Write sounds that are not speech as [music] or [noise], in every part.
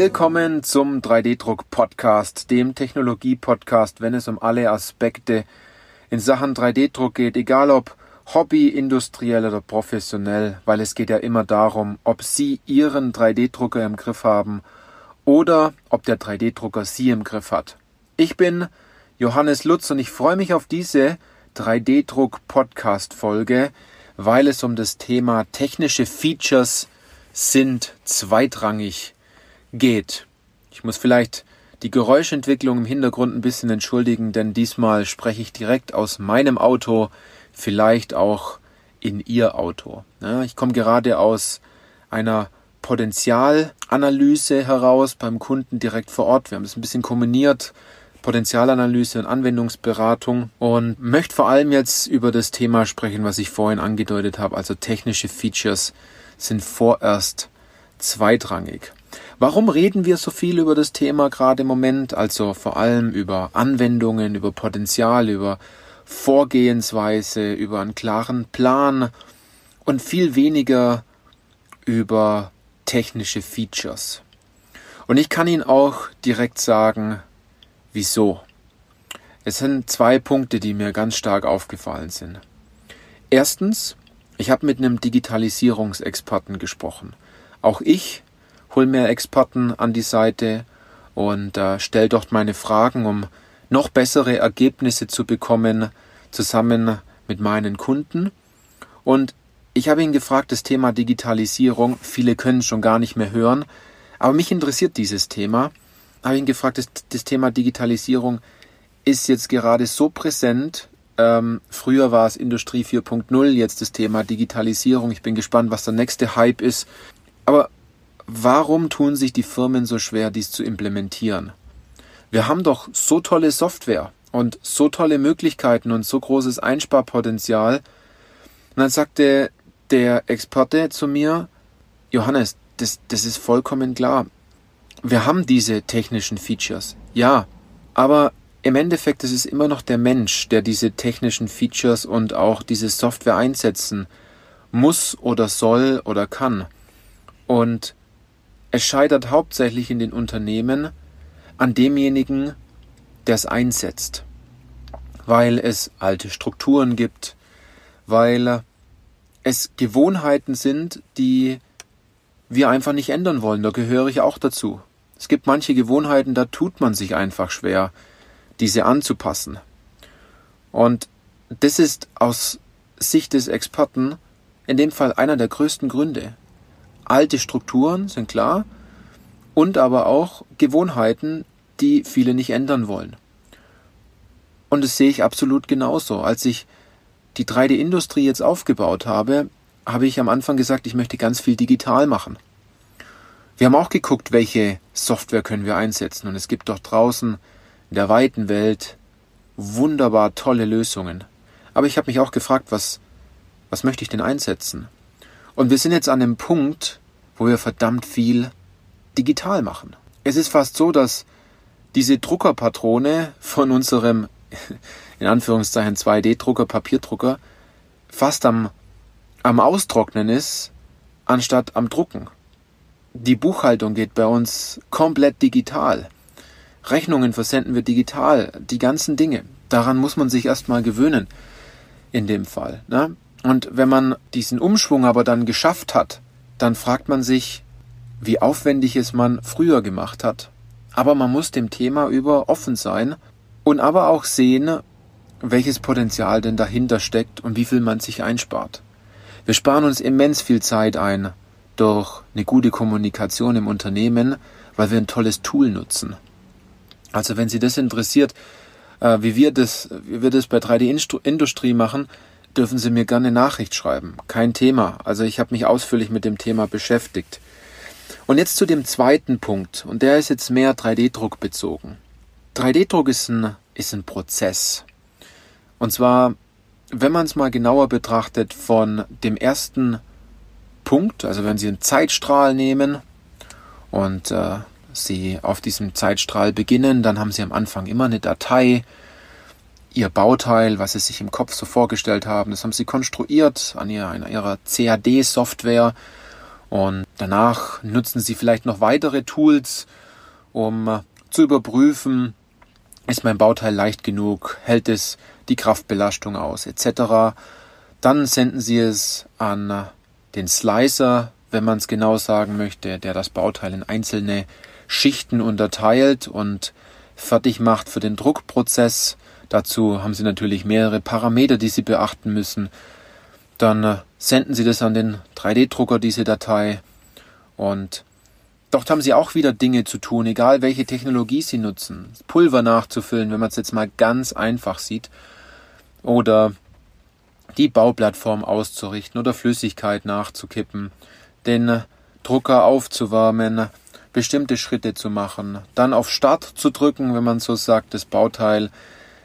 Willkommen zum 3D-Druck-Podcast, dem Technologie-Podcast, wenn es um alle Aspekte in Sachen 3D-Druck geht, egal ob Hobby, industriell oder professionell, weil es geht ja immer darum, ob Sie Ihren 3D-Drucker im Griff haben oder ob der 3D-Drucker Sie im Griff hat. Ich bin Johannes Lutz und ich freue mich auf diese 3D-Druck-Podcast-Folge, weil es um das Thema technische Features sind zweitrangig geht. Ich muss vielleicht die Geräuschentwicklung im Hintergrund ein bisschen entschuldigen, denn diesmal spreche ich direkt aus meinem Auto, vielleicht auch in Ihr Auto. Ich komme gerade aus einer Potenzialanalyse heraus beim Kunden direkt vor Ort. Wir haben das ein bisschen kombiniert, Potenzialanalyse und Anwendungsberatung und möchte vor allem jetzt über das Thema sprechen, was ich vorhin angedeutet habe, also technische Features sind vorerst zweitrangig. Warum reden wir so viel über das Thema gerade im Moment? Also vor allem über Anwendungen, über Potenzial, über Vorgehensweise, über einen klaren Plan und viel weniger über technische Features. Und ich kann Ihnen auch direkt sagen, wieso. Es sind zwei Punkte, die mir ganz stark aufgefallen sind. Erstens, ich habe mit einem Digitalisierungsexperten gesprochen. Auch ich hol mir Experten an die Seite und äh, stell dort meine Fragen, um noch bessere Ergebnisse zu bekommen, zusammen mit meinen Kunden. Und ich habe ihn gefragt, das Thema Digitalisierung, viele können schon gar nicht mehr hören, aber mich interessiert dieses Thema. Habe ihn gefragt, das, das Thema Digitalisierung ist jetzt gerade so präsent. Ähm, früher war es Industrie 4.0, jetzt das Thema Digitalisierung. Ich bin gespannt, was der nächste Hype ist. Aber Warum tun sich die Firmen so schwer, dies zu implementieren? Wir haben doch so tolle Software und so tolle Möglichkeiten und so großes Einsparpotenzial. Und dann sagte der Experte zu mir, Johannes, das, das ist vollkommen klar. Wir haben diese technischen Features, ja, aber im Endeffekt ist es immer noch der Mensch, der diese technischen Features und auch diese Software einsetzen muss oder soll oder kann. Und es scheitert hauptsächlich in den Unternehmen an demjenigen, der es einsetzt, weil es alte Strukturen gibt, weil es Gewohnheiten sind, die wir einfach nicht ändern wollen. Da gehöre ich auch dazu. Es gibt manche Gewohnheiten, da tut man sich einfach schwer, diese anzupassen. Und das ist aus Sicht des Experten in dem Fall einer der größten Gründe, alte Strukturen sind klar und aber auch Gewohnheiten, die viele nicht ändern wollen. Und das sehe ich absolut genauso. Als ich die 3D-Industrie jetzt aufgebaut habe, habe ich am Anfang gesagt, ich möchte ganz viel digital machen. Wir haben auch geguckt, welche Software können wir einsetzen. Und es gibt doch draußen in der weiten Welt wunderbar tolle Lösungen. Aber ich habe mich auch gefragt, was, was möchte ich denn einsetzen? Und wir sind jetzt an einem Punkt, wo wir verdammt viel digital machen. Es ist fast so, dass diese Druckerpatrone von unserem [laughs] in Anführungszeichen 2D-Drucker, Papierdrucker fast am, am Austrocknen ist, anstatt am Drucken. Die Buchhaltung geht bei uns komplett digital. Rechnungen versenden wir digital, die ganzen Dinge. Daran muss man sich erstmal gewöhnen, in dem Fall. Ne? Und wenn man diesen Umschwung aber dann geschafft hat, dann fragt man sich, wie aufwendig es man früher gemacht hat. Aber man muss dem Thema über offen sein und aber auch sehen, welches Potenzial denn dahinter steckt und wie viel man sich einspart. Wir sparen uns immens viel Zeit ein durch eine gute Kommunikation im Unternehmen, weil wir ein tolles Tool nutzen. Also wenn Sie das interessiert, äh, wie wir das, wie wir das bei 3D-Industrie machen, dürfen Sie mir gerne Nachricht schreiben. Kein Thema. Also ich habe mich ausführlich mit dem Thema beschäftigt. Und jetzt zu dem zweiten Punkt. Und der ist jetzt mehr 3D-Druck bezogen. 3D-Druck ist ein, ist ein Prozess. Und zwar, wenn man es mal genauer betrachtet, von dem ersten Punkt, also wenn Sie einen Zeitstrahl nehmen und äh, Sie auf diesem Zeitstrahl beginnen, dann haben Sie am Anfang immer eine Datei, ihr Bauteil, was sie sich im Kopf so vorgestellt haben. Das haben sie konstruiert an, ihrer, ihrer CAD-Software Und danach nutzen Sie vielleicht noch weitere Tools, um zu überprüfen, ist mein Bauteil leicht genug, hält es die Kraftbelastung aus, etc. Dann senden Sie es an den Slicer, wenn man es genau sagen möchte, der das Bauteil in einzelne Schichten unterteilt und fertig macht für den Druckprozess. Dazu haben Sie natürlich mehrere Parameter, die Sie beachten müssen. Dann äh, senden Sie das an den 3D-Drucker, diese Datei. Und dort haben Sie auch wieder Dinge zu tun, egal welche Technologie Sie nutzen. Pulver nachzufüllen, wenn man es jetzt mal ganz einfach sieht. Oder die Bauplattform auszurichten oder Flüssigkeit nachzukippen, den Drucker aufzuwärmen, bestimmte Schritte zu machen, dann auf Start zu drücken, wenn man so sagt, das Bauteil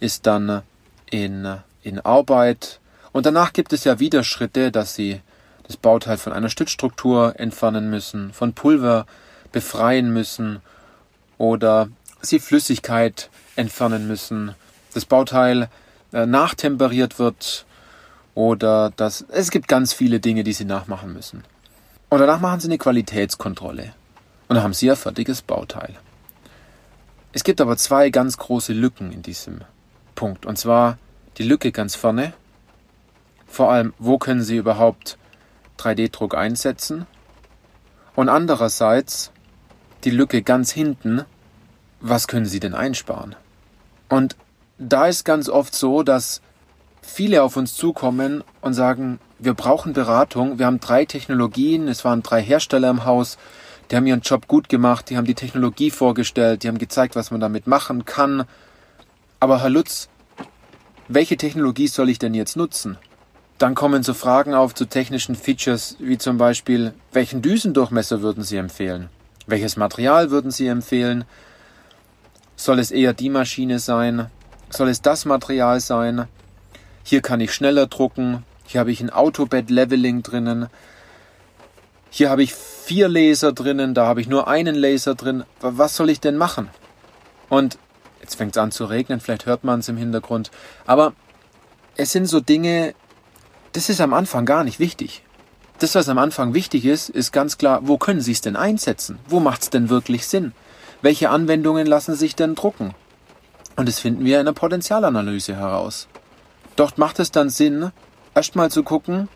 ist dann in, in Arbeit. Und danach gibt es ja wieder Schritte, dass Sie das Bauteil von einer Stützstruktur entfernen müssen, von Pulver befreien müssen oder Sie Flüssigkeit entfernen müssen, das Bauteil äh, nachtemperiert wird oder dass es gibt ganz viele Dinge, die Sie nachmachen müssen. Und danach machen Sie eine Qualitätskontrolle. Und dann haben Sie ein fertiges Bauteil. Es gibt aber zwei ganz große Lücken in diesem Punkt. Und zwar die Lücke ganz vorne. Vor allem, wo können Sie überhaupt 3D-Druck einsetzen? Und andererseits die Lücke ganz hinten. Was können Sie denn einsparen? Und da ist ganz oft so, dass viele auf uns zukommen und sagen, wir brauchen Beratung, wir haben drei Technologien, es waren drei Hersteller im Haus, die haben ihren Job gut gemacht, die haben die Technologie vorgestellt, die haben gezeigt, was man damit machen kann. Aber Herr Lutz, welche Technologie soll ich denn jetzt nutzen? Dann kommen so Fragen auf zu technischen Features, wie zum Beispiel, welchen Düsendurchmesser würden Sie empfehlen? Welches Material würden Sie empfehlen? Soll es eher die Maschine sein? Soll es das Material sein? Hier kann ich schneller drucken. Hier habe ich ein Autobed-Leveling drinnen. Hier habe ich vier Laser drinnen, da habe ich nur einen Laser drin. Was soll ich denn machen? Und jetzt fängt es an zu regnen, vielleicht hört man es im Hintergrund. Aber es sind so Dinge, das ist am Anfang gar nicht wichtig. Das, was am Anfang wichtig ist, ist ganz klar, wo können Sie es denn einsetzen? Wo macht es denn wirklich Sinn? Welche Anwendungen lassen sich denn drucken? Und das finden wir in der Potenzialanalyse heraus. Dort macht es dann Sinn, erstmal zu gucken,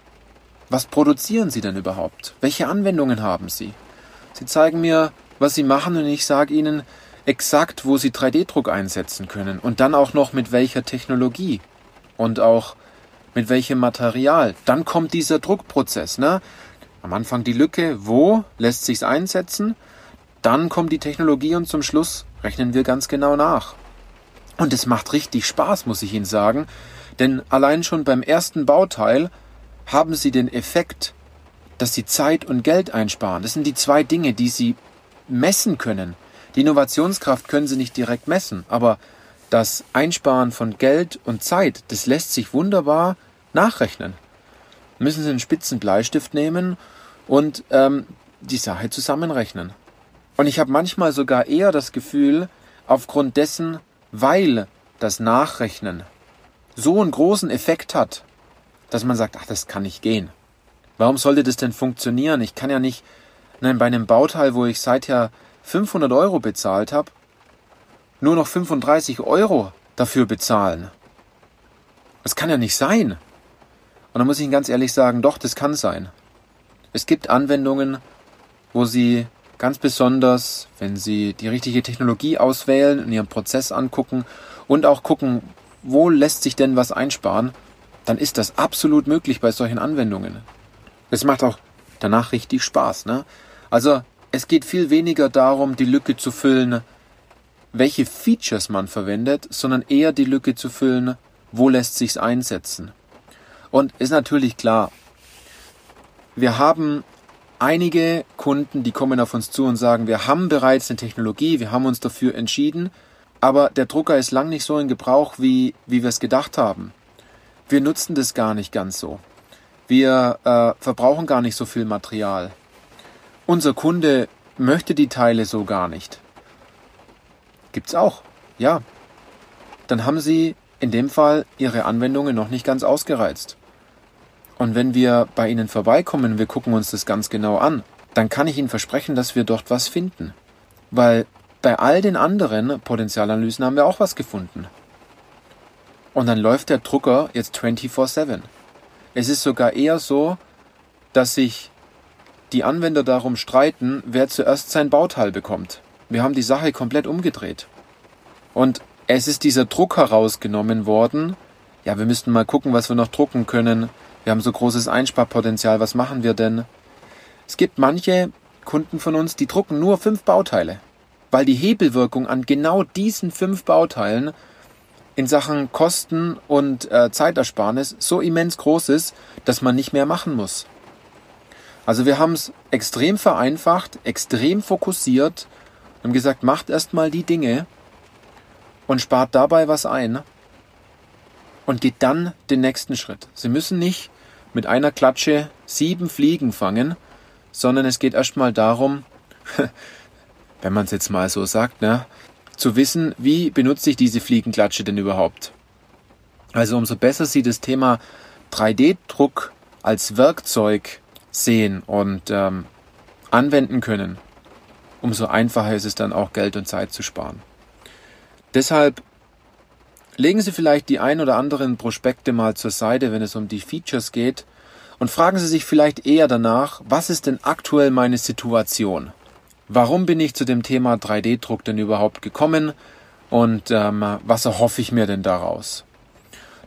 was produzieren Sie denn überhaupt? Welche Anwendungen haben Sie? Sie zeigen mir, was Sie machen und ich sage Ihnen exakt, wo Sie 3D-Druck einsetzen können und dann auch noch mit welcher Technologie und auch mit welchem Material. Dann kommt dieser Druckprozess. Ne? Am Anfang die Lücke, wo lässt sich's einsetzen? Dann kommt die Technologie und zum Schluss rechnen wir ganz genau nach. Und es macht richtig Spaß, muss ich Ihnen sagen, denn allein schon beim ersten Bauteil haben Sie den Effekt, dass Sie Zeit und Geld einsparen. Das sind die zwei Dinge, die Sie messen können. Die Innovationskraft können Sie nicht direkt messen, aber das Einsparen von Geld und Zeit, das lässt sich wunderbar nachrechnen. Müssen Sie einen spitzen Bleistift nehmen und ähm, die Sache zusammenrechnen. Und ich habe manchmal sogar eher das Gefühl, aufgrund dessen, weil das Nachrechnen so einen großen Effekt hat, dass man sagt, ach, das kann nicht gehen. Warum sollte das denn funktionieren? Ich kann ja nicht, nein, bei einem Bauteil, wo ich seither 500 Euro bezahlt habe, nur noch 35 Euro dafür bezahlen. Das kann ja nicht sein. Und da muss ich Ihnen ganz ehrlich sagen, doch, das kann sein. Es gibt Anwendungen, wo Sie ganz besonders, wenn Sie die richtige Technologie auswählen und Ihren Prozess angucken und auch gucken, wo lässt sich denn was einsparen, dann ist das absolut möglich bei solchen Anwendungen. Es macht auch danach richtig Spaß. Ne? Also es geht viel weniger darum, die Lücke zu füllen, welche Features man verwendet, sondern eher die Lücke zu füllen, wo lässt sich's einsetzen. Und ist natürlich klar, wir haben einige Kunden, die kommen auf uns zu und sagen, wir haben bereits eine Technologie, wir haben uns dafür entschieden, aber der Drucker ist lang nicht so in Gebrauch, wie, wie wir es gedacht haben. Wir nutzen das gar nicht ganz so. Wir äh, verbrauchen gar nicht so viel Material. Unser Kunde möchte die Teile so gar nicht. Gibt's auch, ja. Dann haben Sie in dem Fall Ihre Anwendungen noch nicht ganz ausgereizt. Und wenn wir bei Ihnen vorbeikommen, wir gucken uns das ganz genau an, dann kann ich Ihnen versprechen, dass wir dort was finden. Weil bei all den anderen Potenzialanalysen haben wir auch was gefunden. Und dann läuft der Drucker jetzt 24/7. Es ist sogar eher so, dass sich die Anwender darum streiten, wer zuerst sein Bauteil bekommt. Wir haben die Sache komplett umgedreht. Und es ist dieser Druck herausgenommen worden. Ja, wir müssten mal gucken, was wir noch drucken können. Wir haben so großes Einsparpotenzial. Was machen wir denn? Es gibt manche Kunden von uns, die drucken nur fünf Bauteile, weil die Hebelwirkung an genau diesen fünf Bauteilen in Sachen Kosten und äh, Zeitersparnis so immens groß ist, dass man nicht mehr machen muss. Also wir haben es extrem vereinfacht, extrem fokussiert und gesagt, macht erstmal die Dinge und spart dabei was ein und geht dann den nächsten Schritt. Sie müssen nicht mit einer Klatsche sieben Fliegen fangen, sondern es geht erstmal darum, [laughs] wenn man es jetzt mal so sagt, ne, zu wissen, wie benutze ich diese Fliegenklatsche denn überhaupt. Also umso besser Sie das Thema 3D-Druck als Werkzeug sehen und ähm, anwenden können, umso einfacher ist es dann auch Geld und Zeit zu sparen. Deshalb legen Sie vielleicht die ein oder anderen Prospekte mal zur Seite, wenn es um die Features geht, und fragen Sie sich vielleicht eher danach, was ist denn aktuell meine Situation? Warum bin ich zu dem Thema 3D-Druck denn überhaupt gekommen und ähm, was erhoffe ich mir denn daraus?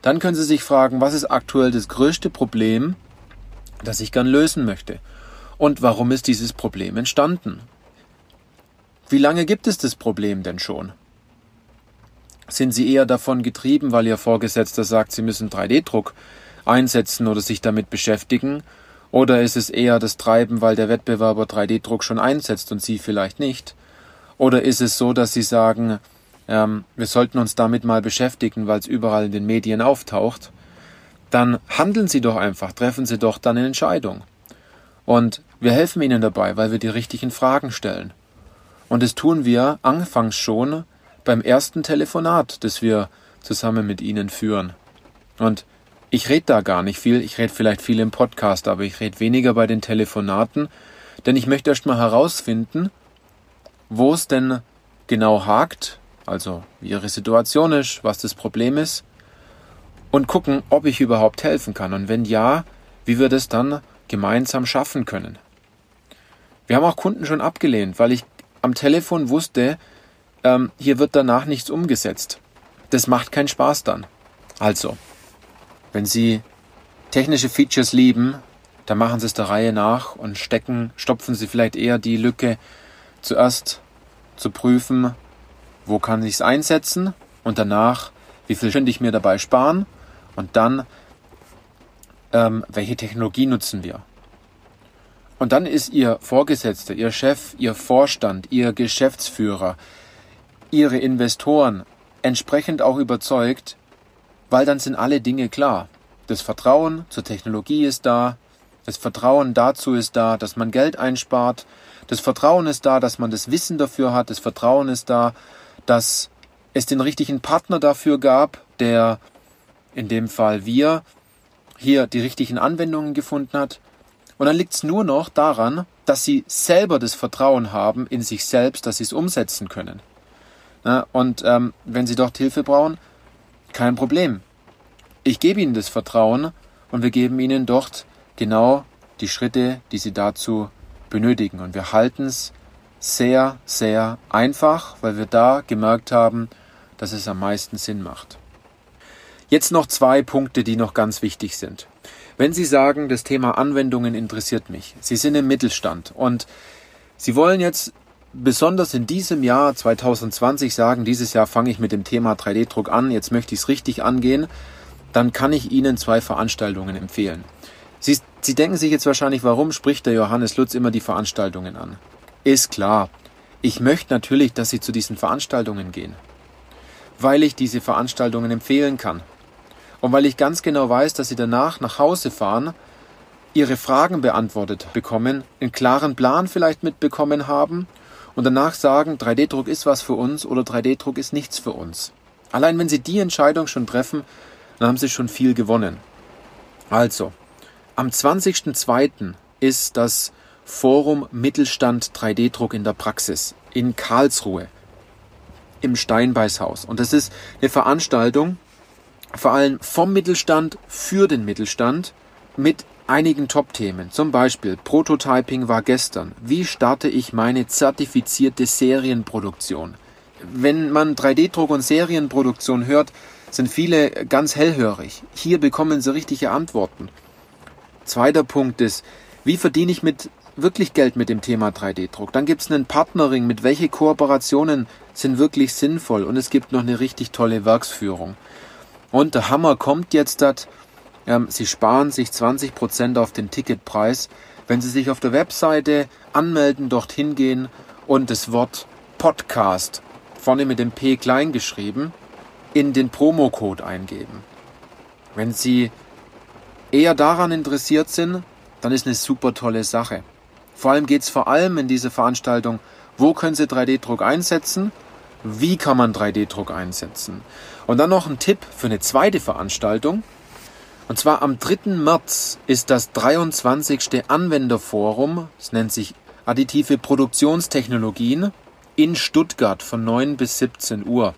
Dann können Sie sich fragen, was ist aktuell das größte Problem, das ich gern lösen möchte? Und warum ist dieses Problem entstanden? Wie lange gibt es das Problem denn schon? Sind Sie eher davon getrieben, weil Ihr Vorgesetzter sagt, Sie müssen 3D-Druck einsetzen oder sich damit beschäftigen oder ist es eher das Treiben, weil der Wettbewerber 3D-Druck schon einsetzt und Sie vielleicht nicht? Oder ist es so, dass Sie sagen, ähm, wir sollten uns damit mal beschäftigen, weil es überall in den Medien auftaucht? Dann handeln Sie doch einfach, treffen Sie doch dann eine Entscheidung. Und wir helfen Ihnen dabei, weil wir die richtigen Fragen stellen. Und das tun wir anfangs schon beim ersten Telefonat, das wir zusammen mit Ihnen führen. Und ich rede da gar nicht viel, ich rede vielleicht viel im Podcast, aber ich rede weniger bei den Telefonaten, denn ich möchte erst mal herausfinden, wo es denn genau hakt, also wie Ihre Situation ist, was das Problem ist, und gucken, ob ich überhaupt helfen kann und wenn ja, wie wir das dann gemeinsam schaffen können. Wir haben auch Kunden schon abgelehnt, weil ich am Telefon wusste, ähm, hier wird danach nichts umgesetzt. Das macht keinen Spaß dann. Also, wenn Sie technische Features lieben, dann machen Sie es der Reihe nach und stecken, stopfen Sie vielleicht eher die Lücke zuerst zu prüfen, wo kann ich es einsetzen und danach, wie viel könnte ich mir dabei sparen und dann, ähm, welche Technologie nutzen wir. Und dann ist Ihr Vorgesetzter, Ihr Chef, Ihr Vorstand, Ihr Geschäftsführer, Ihre Investoren entsprechend auch überzeugt, weil dann sind alle Dinge klar. Das Vertrauen zur Technologie ist da, das Vertrauen dazu ist da, dass man Geld einspart, das Vertrauen ist da, dass man das Wissen dafür hat, das Vertrauen ist da, dass es den richtigen Partner dafür gab, der in dem Fall wir hier die richtigen Anwendungen gefunden hat. Und dann liegt es nur noch daran, dass sie selber das Vertrauen haben in sich selbst, dass sie es umsetzen können. Na, und ähm, wenn sie dort Hilfe brauchen, kein Problem. Ich gebe Ihnen das Vertrauen und wir geben Ihnen dort genau die Schritte, die Sie dazu benötigen. Und wir halten es sehr, sehr einfach, weil wir da gemerkt haben, dass es am meisten Sinn macht. Jetzt noch zwei Punkte, die noch ganz wichtig sind. Wenn Sie sagen, das Thema Anwendungen interessiert mich, Sie sind im Mittelstand und Sie wollen jetzt besonders in diesem Jahr 2020 sagen, dieses Jahr fange ich mit dem Thema 3D-Druck an, jetzt möchte ich es richtig angehen, dann kann ich Ihnen zwei Veranstaltungen empfehlen. Sie, Sie denken sich jetzt wahrscheinlich, warum spricht der Johannes Lutz immer die Veranstaltungen an? Ist klar. Ich möchte natürlich, dass Sie zu diesen Veranstaltungen gehen. Weil ich diese Veranstaltungen empfehlen kann. Und weil ich ganz genau weiß, dass Sie danach nach Hause fahren, Ihre Fragen beantwortet bekommen, einen klaren Plan vielleicht mitbekommen haben und danach sagen, 3D-Druck ist was für uns oder 3D-Druck ist nichts für uns. Allein wenn Sie die Entscheidung schon treffen, dann haben Sie schon viel gewonnen. Also, am 20.02. ist das Forum Mittelstand 3D-Druck in der Praxis in Karlsruhe im Steinbeißhaus. Und das ist eine Veranstaltung, vor allem vom Mittelstand für den Mittelstand mit einigen Top-Themen. Zum Beispiel Prototyping war gestern. Wie starte ich meine zertifizierte Serienproduktion? Wenn man 3D-Druck und Serienproduktion hört, sind viele ganz hellhörig. Hier bekommen sie richtige Antworten. Zweiter Punkt ist, wie verdiene ich mit wirklich Geld mit dem Thema 3D-Druck? Dann gibt es einen Partnering, mit welche Kooperationen sind wirklich sinnvoll und es gibt noch eine richtig tolle Werksführung. Und der Hammer kommt jetzt, dat, ähm, Sie sparen sich 20% auf den Ticketpreis, wenn Sie sich auf der Webseite anmelden, dorthin gehen und das Wort Podcast, vorne mit dem P klein geschrieben, in den Promocode eingeben. Wenn Sie eher daran interessiert sind, dann ist eine super tolle Sache. Vor allem geht es vor allem in dieser Veranstaltung, wo können Sie 3D-Druck einsetzen, wie kann man 3D-Druck einsetzen. Und dann noch ein Tipp für eine zweite Veranstaltung. Und zwar am 3. März ist das 23. Anwenderforum, es nennt sich Additive Produktionstechnologien, in Stuttgart von 9 bis 17 Uhr.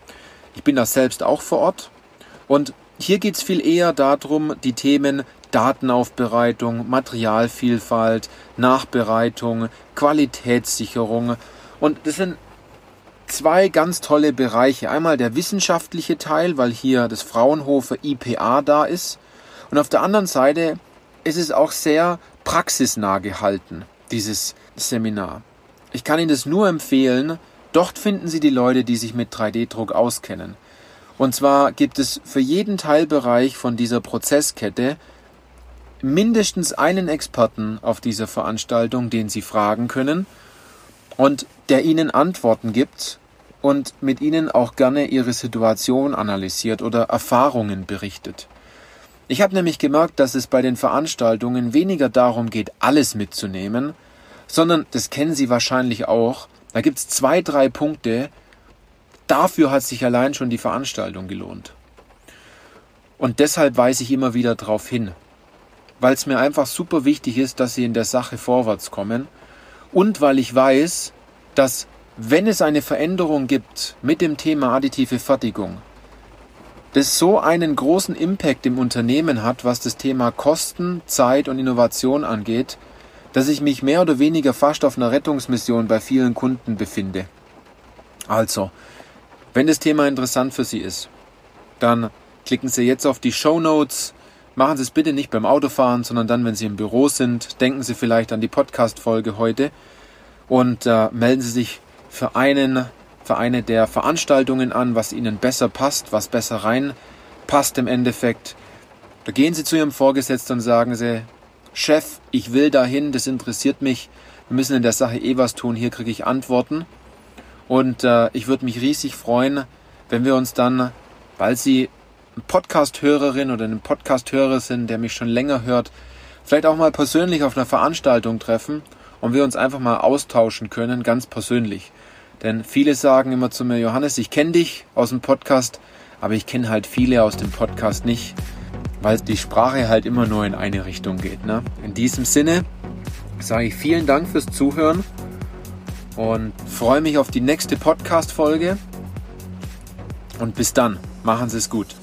Ich bin da selbst auch vor Ort und hier geht es viel eher darum, die Themen Datenaufbereitung, Materialvielfalt, Nachbereitung, Qualitätssicherung. Und das sind zwei ganz tolle Bereiche. Einmal der wissenschaftliche Teil, weil hier das Fraunhofer IPA da ist. Und auf der anderen Seite ist es auch sehr praxisnah gehalten, dieses Seminar. Ich kann Ihnen das nur empfehlen. Dort finden Sie die Leute, die sich mit 3D-Druck auskennen. Und zwar gibt es für jeden Teilbereich von dieser Prozesskette mindestens einen Experten auf dieser Veranstaltung, den Sie fragen können und der Ihnen Antworten gibt und mit Ihnen auch gerne Ihre Situation analysiert oder Erfahrungen berichtet. Ich habe nämlich gemerkt, dass es bei den Veranstaltungen weniger darum geht, alles mitzunehmen, sondern, das kennen Sie wahrscheinlich auch, da gibt es zwei, drei Punkte, dafür hat sich allein schon die Veranstaltung gelohnt. Und deshalb weise ich immer wieder darauf hin weil es mir einfach super wichtig ist, dass sie in der Sache vorwärts kommen und weil ich weiß, dass wenn es eine Veränderung gibt mit dem Thema additive Fertigung, das so einen großen Impact im Unternehmen hat, was das Thema Kosten, Zeit und Innovation angeht, dass ich mich mehr oder weniger fast auf einer Rettungsmission bei vielen Kunden befinde. Also, wenn das Thema interessant für Sie ist, dann klicken Sie jetzt auf die Show Notes Machen Sie es bitte nicht beim Autofahren, sondern dann, wenn Sie im Büro sind. Denken Sie vielleicht an die Podcast-Folge heute und äh, melden Sie sich für einen, für eine der Veranstaltungen an, was Ihnen besser passt, was besser reinpasst im Endeffekt. Da gehen Sie zu Ihrem Vorgesetzten und sagen Sie, Chef, ich will dahin, das interessiert mich. Wir müssen in der Sache eh was tun. Hier kriege ich Antworten. Und äh, ich würde mich riesig freuen, wenn wir uns dann, weil Sie Podcast-Hörerin oder einen Podcast-Hörer sind, der mich schon länger hört, vielleicht auch mal persönlich auf einer Veranstaltung treffen und wir uns einfach mal austauschen können, ganz persönlich. Denn viele sagen immer zu mir, Johannes, ich kenne dich aus dem Podcast, aber ich kenne halt viele aus dem Podcast nicht, weil die Sprache halt immer nur in eine Richtung geht. Ne? In diesem Sinne sage ich vielen Dank fürs Zuhören und freue mich auf die nächste Podcast-Folge. Und bis dann, machen Sie es gut.